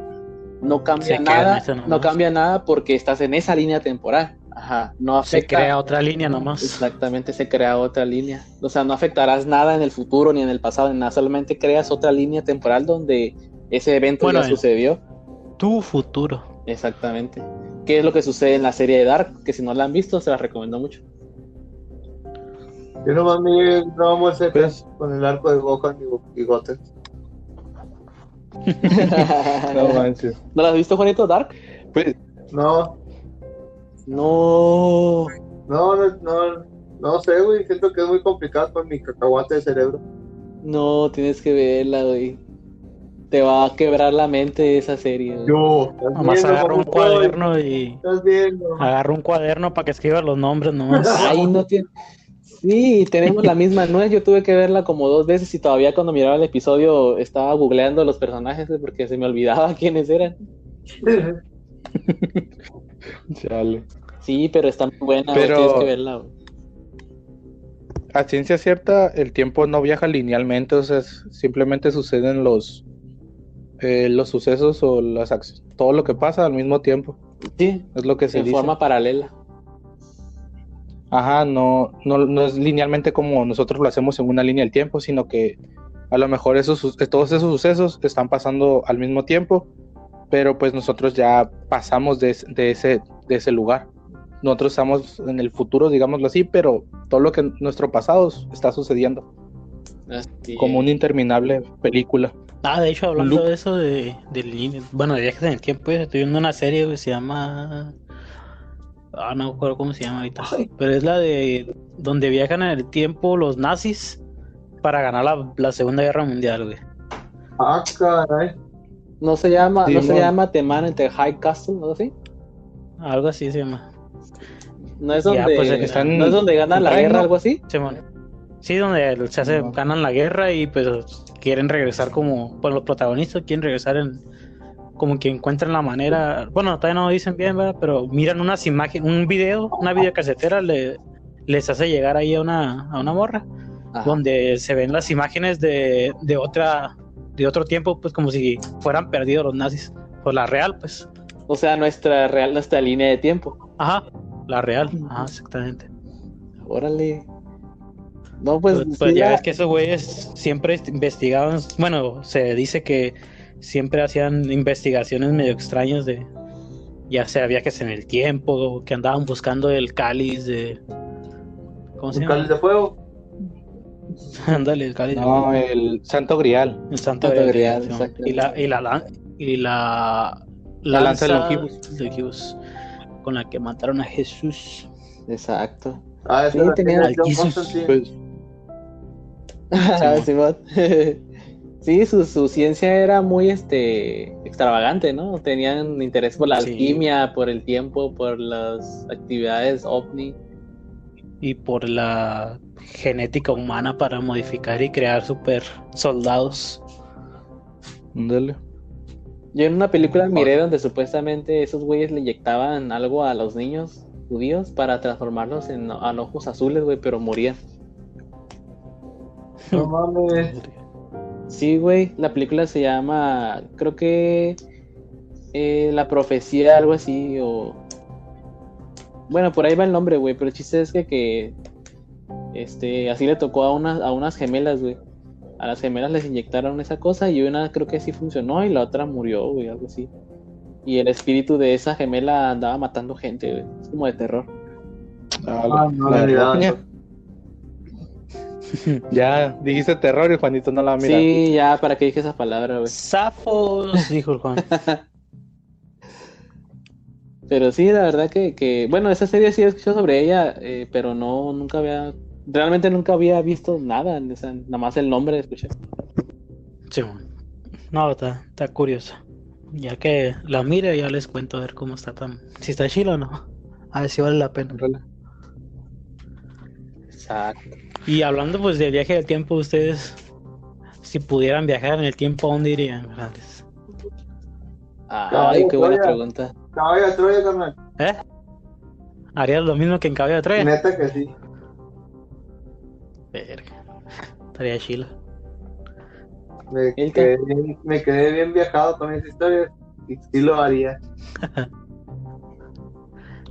no cambia Se nada, no cambia nada porque estás en esa línea temporal. Ajá, no Se afecta. crea otra línea nomás. Exactamente, se crea otra línea. O sea, no afectarás nada en el futuro ni en el pasado, nada, solamente creas otra línea temporal donde ese evento Bueno, ya sucedió. Tu futuro. Exactamente. ¿Qué es lo que sucede en la serie de Dark? Que si no la han visto, se la recomiendo mucho. Yo nomás me el tramo ese Pues- con el arco de Gohan y, y Goten. (laughs) no manches. ¿No la has visto, Juanito, Dark? Pues, No, No. no, no, no, no sé, güey. Siento que es muy complicado con mi cacahuate de cerebro. No, tienes que verla, güey. Te va a quebrar la mente esa serie. güey. Yo, Nomás agarra un cuaderno y Estás viendo. agarra un cuaderno para que escriba los nombres nomás. Ahí no tiene. Sí, tenemos la misma nuez. Yo tuve que verla como dos veces y todavía cuando miraba el episodio estaba googleando los personajes porque se me olvidaba (laughs) quiénes eran. (laughs) chale. Sí, pero está muy buena, Pero- tienes que verla. A ciencia cierta, el tiempo no viaja linealmente, o sea, simplemente suceden los, eh, los sucesos o las acciones, todo lo que pasa al mismo tiempo, Sí, es lo que se en dice. forma paralela. Ajá, no, no, no es linealmente como nosotros lo hacemos en una línea del tiempo, sino que a lo mejor esos, su- todos esos sucesos están pasando al mismo tiempo, pero pues nosotros ya pasamos de, de ese, de ese lugar. Nosotros estamos en el futuro, digámoslo así, pero todo lo que en nuestro pasado está sucediendo, Así como una interminable película. Ah, de hecho, hablando Loop. de eso, de, de línea- bueno, de viajes en el tiempo, pues, estoy viendo una serie que se llama... Ah, no me acuerdo cómo se llama ahorita. Pero es la de donde viajan en el tiempo los nazis para ganar la, la Segunda Guerra Mundial, güey. Ah, caray. No se llama, Sí, no se llama The Man in the High Castle, ¿no así? Algo así se llama. No es Ya, donde, pues, están- no es donde ganan la guerra, no. algo así. Sí, donde se hace, No. ganan la guerra y pues quieren regresar como, bueno, los protagonistas quieren regresar en, como que encuentran la manera, bueno, todavía no lo dicen bien, ¿verdad? Pero miran unas imágenes, un video, una videocasetera le, les hace llegar ahí a una, a una morra, Ajá. donde se ven las imágenes de, de otra, de otro tiempo, pues como si fueran perdidos los nazis, pues la real, pues, O sea, nuestra real, nuestra línea de tiempo. ajá, la real, ajá, exactamente. Órale. No, pues, Pues, pues ya ya- ves que esos güeyes siempre est- investigaban, bueno, se dice que siempre hacían investigaciones medio extrañas de, ya sea viajes en el tiempo, o que andaban buscando el cáliz de... ¿Cómo se Un cáliz llama? de fuego. (laughs) Ándale, el cáliz de No, el Santo Grial. el Santo Santo Grial, Grial, sí, exacto. y la y la y la, La lanza de. Longibus, con la que mataron a Jesús. Exacto. Ah, Sí, tenía Jesus. Constantine. Pues, Simón. (laughs) (laughs) sí, su, su ciencia era muy este extravagante, ¿no? Tenían interés por la Sí. alquimia, por el tiempo, por las actividades ovni. y por la genética humana para modificar y crear super soldados. ándale. Yo en una película miré donde supuestamente esos güeyes le inyectaban algo a los niños judíos para transformarlos en a ojos azules, güey, pero morían. No mames. Sí, güey, la película se llama, creo que eh, La Profecía, algo así, o... Bueno, por ahí va el nombre, güey, pero el chiste es que, que este, así le tocó a unas, a unas gemelas, güey. A las gemelas les inyectaron esa cosa y una creo que sí funcionó y la otra murió, güey, algo así. Y el espíritu de esa gemela andaba matando gente, güey. Es como de terror. Ah, Ah, no, verdad. roña. (laughs) Ya dijiste terror y Juanito no la mira. Sí, ya, para que dije esa palabra, güey. Zafos, (laughs) dijo Juan. (laughs) Pero sí, la verdad que, que bueno, esa serie sí he escuchado sobre ella, eh, pero no, nunca había, realmente nunca había visto nada, en esa- nada más el nombre escuché. Sí, bueno. no, está, está curiosa. Ya que la mire, ya les cuento a ver cómo está tan. Si está chila o no. A ver si vale la pena. Exacto. Y hablando pues de viaje del tiempo, ustedes, si pudieran viajar en el tiempo, ¿a dónde irían? grandes? Ay, qué buena Troya. pregunta. Caballo de Troya, carnal. ¿Eh? ¿Harías lo mismo que en Caballo de Troya? Neta que sí. Verga. Estaría chila. Me ¿El quedé, bien, me quedé bien viajado con esa historia y sí lo haría. (laughs)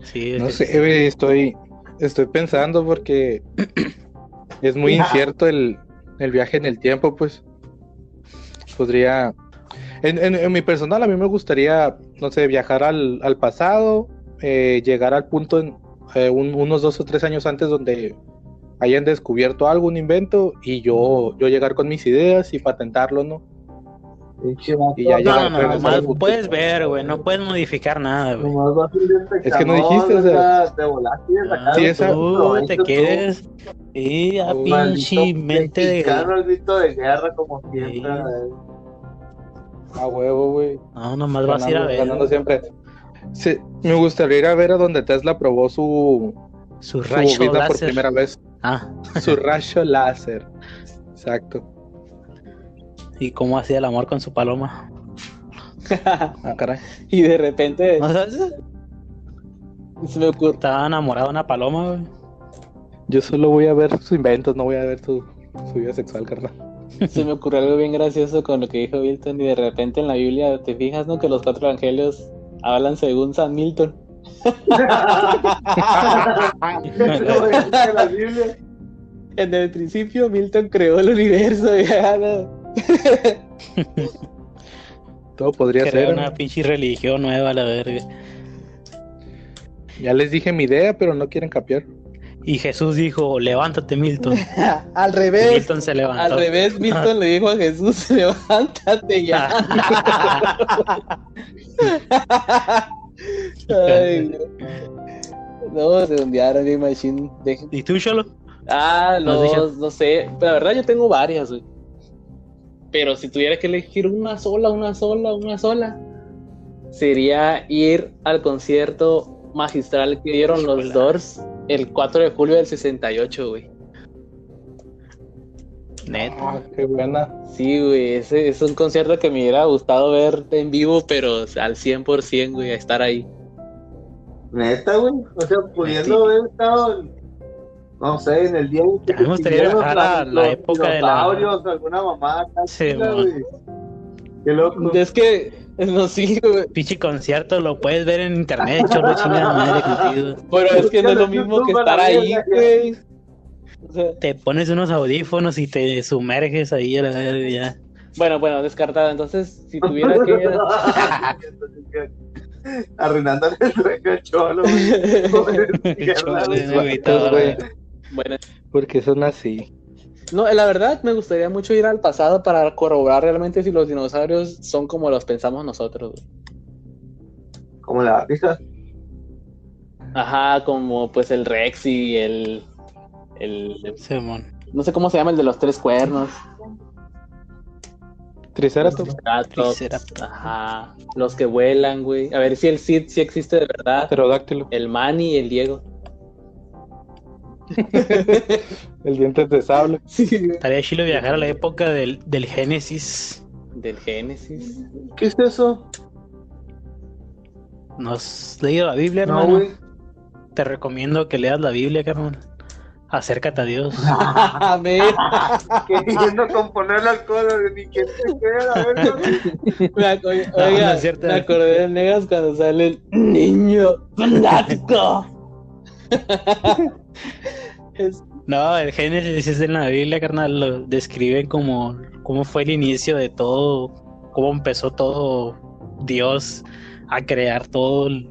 Sí, No sé, estoy, estoy pensando porque (clears throat) es muy Ya. incierto el, el viaje en el tiempo, pues. Podría. En, en- en mi personal, a mí me gustaría, no sé, viajar al, al pasado, eh, llegar al punto en eh, un- unos dos o tres años antes donde hayan descubierto algo, un invento, y yo, yo llegar con mis ideas y patentarlo, ¿no? Y ya No, no, no, futuro. puedes ver, güey, no puedes modificar nada, güey. Nomás vas a ir de Es que no dijiste, o sea- Te volaste Sí, esa- Tú te quieres y a pinche mente de... el grito de guerra como siempre. Sí. A huevo, güey. No, nomás vas a ir a ver ganando siempre. Sí, me gustaría ir a ver a donde Tesla probó su, su su rayo vida por láser. primera vez. Ah, Su rayo láser. Exacto. Y cómo hacía el amor con su paloma. (laughs) Ah, caray. y de repente, ¿No sabes? Se me ocurre. Estaba enamorado de una paloma, güey. Yo solo voy a ver sus inventos, no voy a ver su, su vida sexual, carnal. Se me ocurrió algo bien gracioso con lo que dijo Milton y de repente en la Biblia te fijas, ¿no? Que los cuatro evangelios hablan según San Milton. (laughs) (laughs) En el principio Milton creó el universo. ya, no. (laughs) Todo podría ser. una ¿no? pinche religión nueva, la verga. Ya les dije mi idea, pero no quieren capiar. Y Jesús dijo, levántate, Milton. (laughs) Al Y revés. Milton se levantó. Al revés, Milton le dijo a Jesús, (laughs) levántate ya. Ay, no. no, se hundiaron Game Machine. ¿Y tú, Cholo? Ah, no, no sé. Pero la verdad yo tengo varias, güey. Pero si tuviera que elegir una sola, una sola, una sola, sería ir al concierto magistral que dieron los Doors el 4 de julio del 68, güey. Neta. Ah, qué buena. Sí, güey, ese es un concierto que me hubiera gustado ver en vivo, pero al 100%, güey, a estar ahí. Neta, güey. O sea, pudiendo haber estado, no sé, en el día en que a los- la los época de la- alguna mamá. Sí. Qué loco. Es que, no sí, güey. Pinche concierto lo puedes ver en internet, Cholo, chingada madre (laughs) contigo. Pero es que no es lo mismo que la estar ahí, güey. O sea, Te pones unos audífonos y te sumerges ahí a la verga ya. bueno, bueno, descartado. Entonces, si tuviera que. (laughs) Arruinándole el cholo, güey. (laughs) Bueno, Porque son así. no, la verdad me gustaría mucho ir al pasado para corroborar realmente si los dinosaurios son como los pensamos nosotros. güey. Como la risa. Ajá, como pues el Rex y el. el Simón. no sé cómo se llama el de los tres cuernos. Triceratops. Triceratops. Triceratops. Ajá. Los que vuelan, güey. A ver si el Cid sí existe de verdad. Pterodáctilo. El Manny y el Diego. (laughs) El dientes de sable. Sí. Estaría chido viajar a la época del, del Génesis. Del Génesis. ¿Qué es eso? ¿No has leído la Biblia, No, hermano? Te recomiendo que leas la Biblia, carnal. Acércate a Dios. (laughs) Amén. (laughs) Queriendo componer las cosas, ni quién te queda, a ver, güey. Me, ac- oiga, No, no cierto. me acordé de Negas cuando sale el niño fanático. Es- No, el Génesis es en la Biblia, carnal. Lo describen como cómo fue el inicio de todo, cómo empezó todo Dios a crear todo el,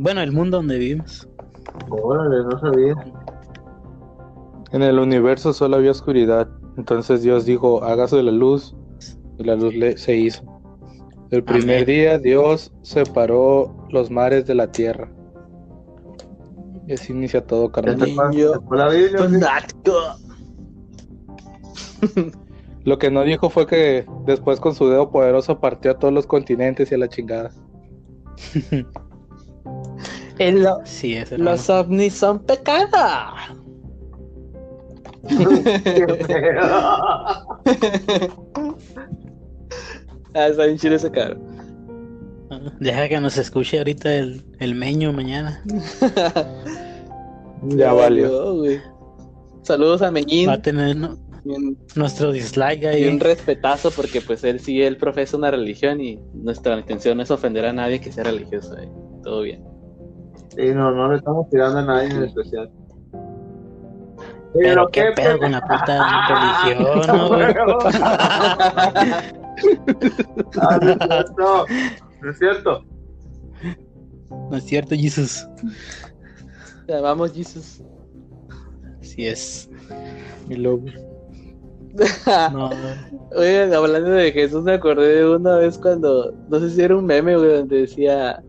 bueno, el mundo donde vivimos. Órale, no sabía. En el universo solo había oscuridad. Entonces Dios dijo, hágase la luz. Y la luz le- se hizo. El primer Amén. día Dios separó los mares de la tierra. Y así inicia todo, carnal. Niño Fue la Biblia, güey. fanático. (laughs) Lo que no dijo fue que después con su dedo poderoso partió a todos los continentes y a la chingada. (laughs) El- lo- Sí, es los ovnis son pecado. (laughs) Ah, está bien chido ese caro. Deja que nos escuche ahorita el, el meño mañana. (laughs) Ya valió. güey. Saludos a Meñín. Va a tener ¿no? Bien, nuestro dislike y ahí. un respetazo porque pues él sí, él profesa una religión y nuestra intención no es ofender a nadie que sea religioso. eh. Todo bien. Sí, no, no le estamos tirando a nadie en especial. Pero qué pedo con la puta (laughs) religión, (laughs) ¿no, güey? Ah, no es cierto. No es cierto. No es cierto, Jesus. Ya, vamos, Jesus. Así es. Y luego, (laughs) No, Oigan, hablando de Jesús, me acordé de una vez cuando, no sé si era un meme, güey, donde decía,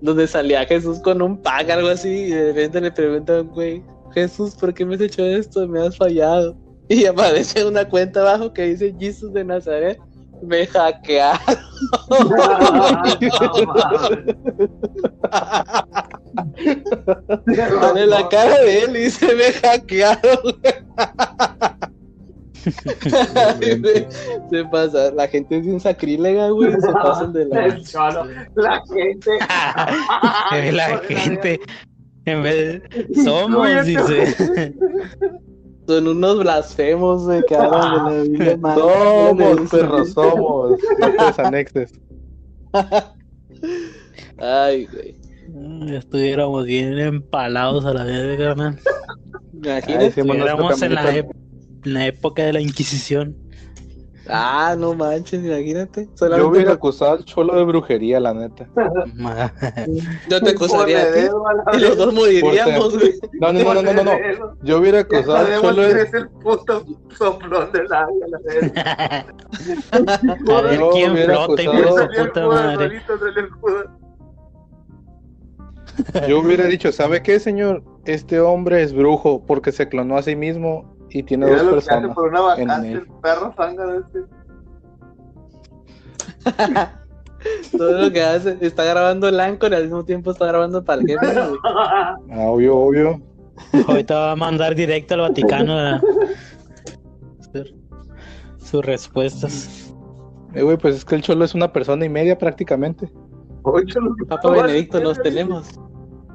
donde salía Jesús con un pack, algo así, y de repente le preguntan, güey, Jesús, ¿por qué me has hecho esto? Me has fallado. (laughs) Y aparece una cuenta abajo que dice Jesús de Nazaret, me hackearon. Sale la cara de él y dice, me hackearon. se pasa, la gente es bien sacrílega, güey. Se pasan de la. La gente. (laughs) la gente. En vez de. Somos, dice. Son unos blasfemos, güey, que hablan de la Biblia (laughs) mal. Somos, perros, somos. Anexes. Ay, güey. Ya estuviéramos bien empalados a la vez, carnal. Imagínate. Ay, Estuviéramos en la, la época de la Inquisición. Ah, no manches, imagínate. Yo Solamente hubiera por- acusado al cholo de brujería, la neta. Yo te (laughs) acusaría a ti. Y los dos moriríamos, güey. No, no, no, no, no, no. Yo hubiera acusado al cholo de... es el puto soplón del agua, la verga. (laughs) A ver Yo quién hubiera flota, de Salió su puta madre. Yo hubiera dicho, ¿sabe qué, señor? Este hombre es brujo porque se clonó a sí mismo y tiene Mira dos lo que hace personas. por una en vacante, él. el perro zángano este. (laughs) Todo lo que hace. Está grabando el Anchor y al mismo tiempo está grabando para el jefe. Ah, obvio, obvio. Ahorita va a mandar directo al Vaticano a hacer (laughs) sus respuestas. Eh, güey, pues es que el cholo es una persona y media prácticamente. Ocho, lo que Papa Benedicto, güey. tenemos.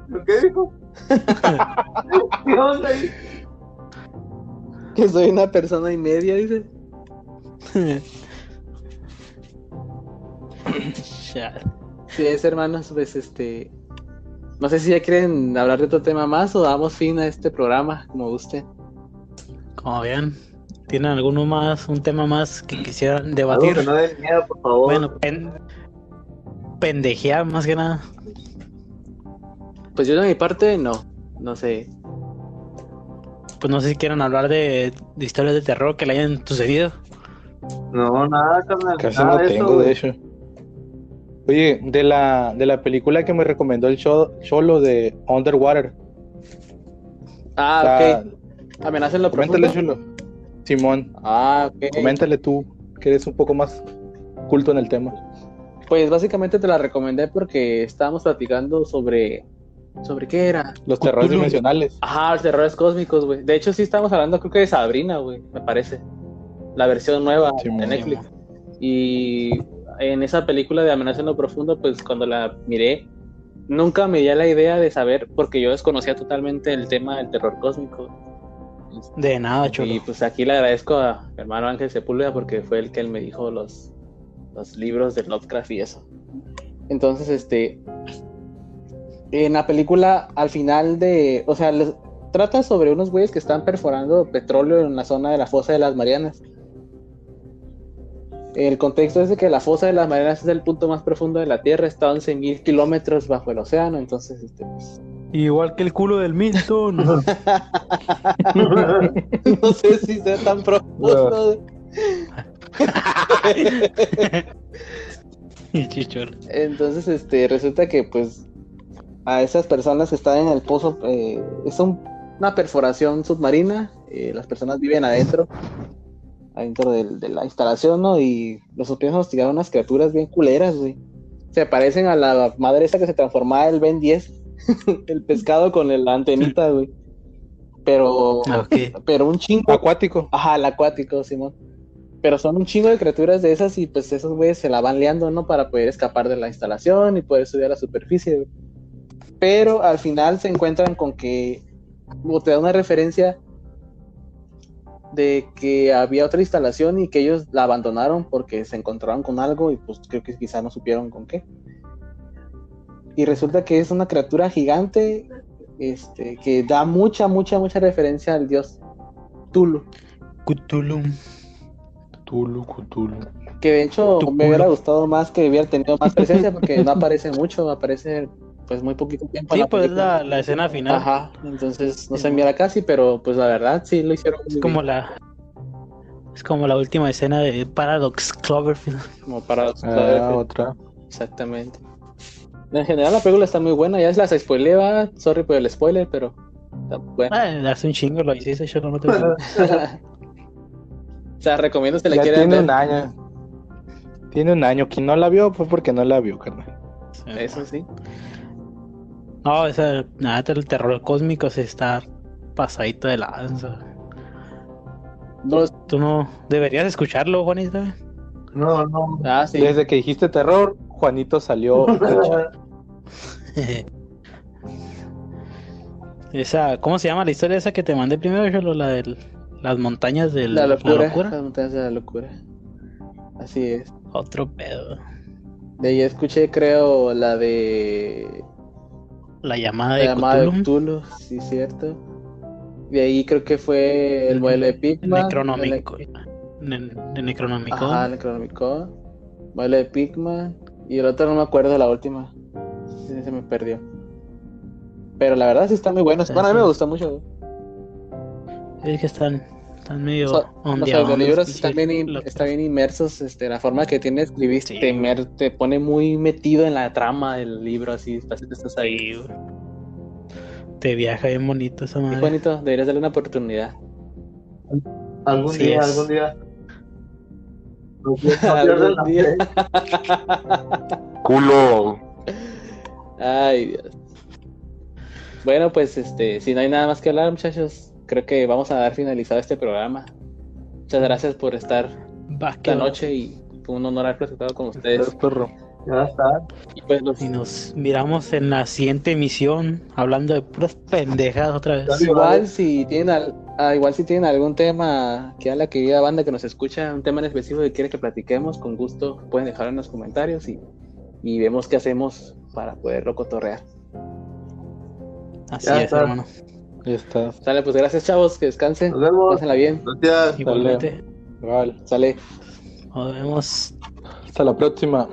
¿Lo qué dijo? (laughs) ¿Qué onda ahí? Que soy una persona y media, dice. Ya. (laughs) Sí, es hermanos, pues este. No sé si ya quieren hablar de otro tema más o damos fin a este programa, como guste. Como vean, ¿tienen alguno más, un tema más que quisieran Algo debatir? que no den miedo, por favor. Bueno, pen- pendejear más que nada. Pues yo de mi parte, no. No sé. Pues no sé si quieren hablar de, de historias de terror que le hayan sucedido. No, nada, carnal. Casi nada no de tengo, eso, de hecho. Oye, de la, de la película que me recomendó el cho- cholo de Underwater. Ah, la- ok. Amenaza en lo Coméntale, chulo. Simón, Ah, ok. coméntale tú, que eres un poco más culto en el tema. Pues básicamente te la recomendé porque estábamos platicando sobre. ¿Sobre qué era? Los terrores dimensionales. Ajá, los terrores cósmicos, güey. De hecho, sí estábamos hablando, creo que de Sabrina, güey, me parece. La versión nueva Sí, de Netflix. Y en esa película de Amenaza en lo Profundo, pues cuando la miré, nunca me dio la idea de saber, porque yo desconocía totalmente el tema del terror cósmico. De nada, chulo. Y pues aquí le agradezco a mi hermano Ángel Sepúlveda porque fue el que él me dijo los, los libros de Lovecraft y eso. Entonces, este, en la película, al final de, o sea, les- trata sobre unos güeyes que están perforando petróleo en la zona de la fosa de las Marianas. El contexto es de que la fosa de las Marianas es el punto más profundo de la Tierra, está a 11.000 kilómetros bajo el océano, entonces, este, pues, Igual que el culo del Milton. (laughs) no sé si sea tan profundo. (laughs) Entonces, este, resulta que pues a esas personas que están en el pozo, eh, es un- una perforación submarina, eh, las personas viven adentro, adentro del- de la instalación, ¿no? Y los empiezan a hostigar unas criaturas bien culeras, güey. Se parecen a la madre esa que se transformaba el Ben 10, (laughs) el pescado con el- la antenita, güey. Pero, Ok. pero un chingo. Acuático. Ajá, el acuático, Simón. Pero son un chingo de criaturas de esas y pues esos güeyes se la van liando, ¿no? Para poder escapar de la instalación y poder subir a la superficie, güey. Pero al final se encuentran con que, o te da una referencia de que había otra instalación y que ellos la abandonaron porque se encontraron con algo y pues creo que quizá no supieron con qué. Y resulta que es una criatura gigante este, que da mucha, mucha, mucha referencia al dios Tulu. Cthulhu. Cthulhu, Cthulhu. Que de hecho me hubiera gustado más que hubiera tenido más presencia porque no aparece mucho, aparece pues muy poquito tiempo. en Sí, la pues es la, la escena final. Ajá, entonces no se mira casi, pero pues la verdad sí lo hicieron Es muy como bien, la. Es como la última escena de Paradox Cloverfield. como para Ah, otra. exactamente. En general la película está muy buena, ya se las spoilé, va, sorry por el spoiler, pero está buena. Ah, hace un chingo lo hiciste, yo no te (laughs) (laughs) o sea, recomiendo si la Ya quieren tiene ver. un año. Tiene un año. Quien no la vio fue porque no la vio, carnal. Eso sí. No, esa, nada, el terror cósmico se está pasadito de lanza. No, Tú no deberías escucharlo, Juanito. güey. No, no. ah, sí. Desde que dijiste terror, Juanito salió. (laughs) (laughs) esa, ¿cómo se llama la historia esa que te mandé primero, Cholo? La de las montañas de La locura, locura? Las montañas de la locura. Así es. Otro pedo. De ahí escuché, creo, la de La llamada la de llamada de Cthulhu. Sí, cierto. De ahí creo que fue el vuelo de Pigman. Necronómico. Ne- De Necronomicon. Ajá, Necronomicon. Vuelo de Pigman. Y el otro no me acuerdo de la última. Sí, se me perdió. Pero la verdad sí está muy bueno. Bueno, a mí me gustó mucho. Es que están, están medio So- los audiolibros están bien, in- locos. están bien inmersos, este, la forma que tiene escribir Sí. te, mer- te pone muy metido en la trama del libro, así, estás ahí. Sí. Te viaja bien bonito esa Qué madre. bonito, deberías darle una oportunidad. Algún Sí día, es. algún día. (laughs) Algún día. Culo. Ay, Dios. Bueno, pues este, si no hay nada más que hablar, muchachos, creo que vamos a dar finalizado este programa. Muchas gracias por estar esta va. noche y fue un honor haber platicado con ustedes. perro. Ya está. Y pues los- Y nos miramos en la siguiente emisión hablando de puras pendejadas otra vez. Dale. igual si tienen al- ah, igual si tienen algún tema que a la querida banda que nos escucha, un tema en específico que quiere que platiquemos, con gusto pueden dejarlo en los comentarios y, y vemos qué hacemos para poderlo cotorrear. Así Ya es, está. hermano. Ya está. Sale, pues gracias chavos, que descansen, Nos vemos. pásenla bien, Gracias. Igualmente. Vale. sale. Nos vemos. Hasta la próxima.